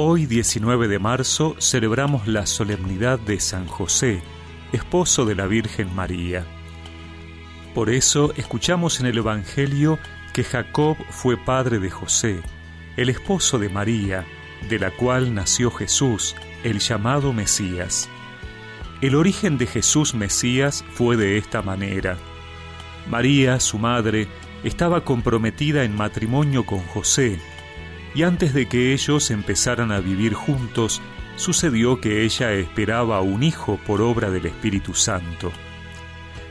Hoy, 19 de marzo, celebramos la solemnidad de San José, esposo de la Virgen María. Por eso escuchamos en el Evangelio que Jacob fue padre de José, el esposo de María, de la cual nació Jesús, el llamado Mesías. El origen de Jesús Mesías fue de esta manera. María, su madre, estaba comprometida en matrimonio con José, y antes de que ellos empezaran a vivir juntos, sucedió que ella esperaba un hijo por obra del Espíritu Santo.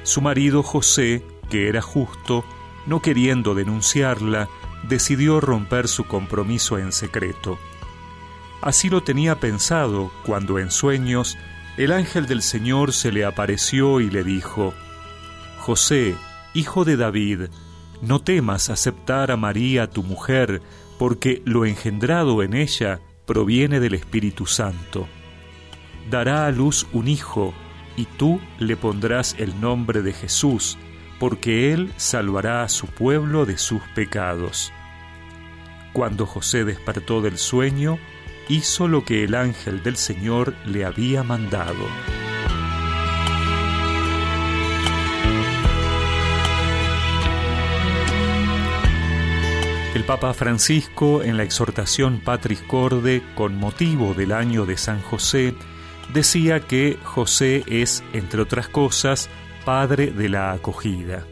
Su marido José, que era justo, no queriendo denunciarla, decidió romper su compromiso en secreto. Así lo tenía pensado cuando en sueños el ángel del Señor se le apareció y le dijo, José, hijo de David, no temas aceptar a María tu mujer, porque lo engendrado en ella proviene del Espíritu Santo. Dará a luz un hijo, y tú le pondrás el nombre de Jesús, porque él salvará a su pueblo de sus pecados. Cuando José despertó del sueño, hizo lo que el ángel del Señor le había mandado. El Papa Francisco, en la exhortación Patris Corde, con motivo del año de San José, decía que José es, entre otras cosas, padre de la acogida.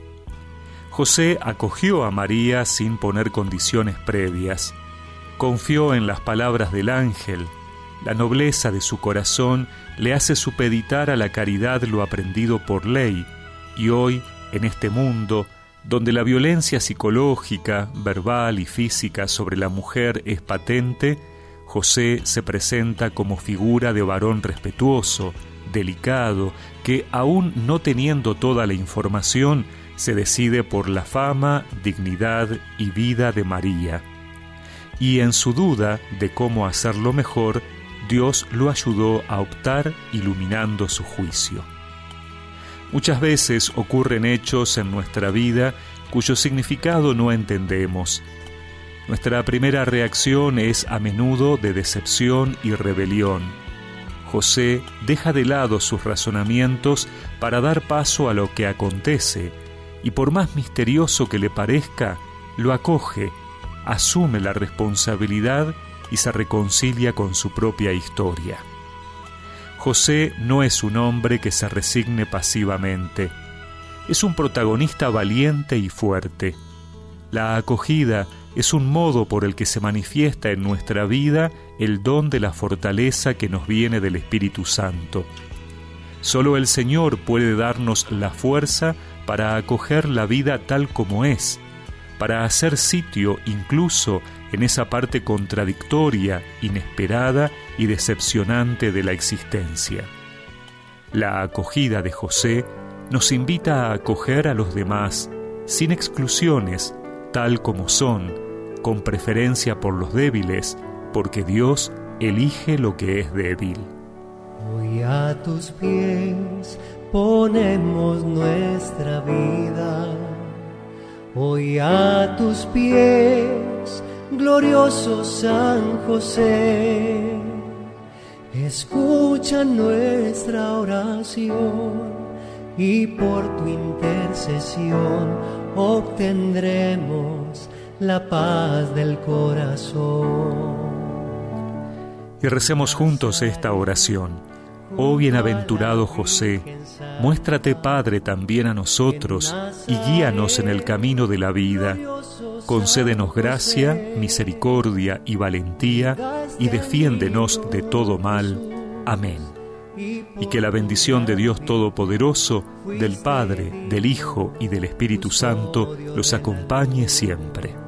José acogió a María sin poner condiciones previas. Confió en las palabras del ángel. La nobleza de su corazón le hace supeditar a la caridad lo aprendido por ley, y hoy, en este mundo, donde la violencia psicológica, verbal y física sobre la mujer es patente, José se presenta como figura de varón respetuoso, delicado, que aún no teniendo toda la información, se decide por la fama, dignidad y vida de María. Y en su duda de cómo hacerlo mejor, Dios lo ayudó a optar iluminando su juicio. Muchas veces ocurren hechos en nuestra vida cuyo significado no entendemos. Nuestra primera reacción es a menudo de decepción y rebelión. José deja de lado sus razonamientos para dar paso a lo que acontece, y por más misterioso que le parezca, lo acoge, asume la responsabilidad y se reconcilia con su propia historia. José no es un hombre que se resigne pasivamente, es un protagonista valiente y fuerte. La acogida es un modo por el que se manifiesta en nuestra vida el don de la fortaleza que nos viene del Espíritu Santo. Solo el Señor puede darnos la fuerza para acoger la vida tal como es, para hacer sitio incluso en esa parte contradictoria, inesperada y decepcionante de la existencia. La acogida de José nos invita a acoger a los demás, sin exclusiones, tal como son, con preferencia por los débiles, porque Dios elige lo que es débil. Hoy a tus pies ponemos nuestra vida, hoy a tus pies glorioso San José, escucha nuestra oración y por tu intercesión obtendremos la paz del corazón. Y recemos juntos esta oración. Oh bienaventurado José, muéstrate Padre también a nosotros y guíanos en el camino de la vida concédenos gracia, misericordia y valentía, y defiéndenos de todo mal. Amén. Y que la bendición de Dios Todopoderoso, del Padre, del Hijo y del Espíritu Santo los acompañe siempre.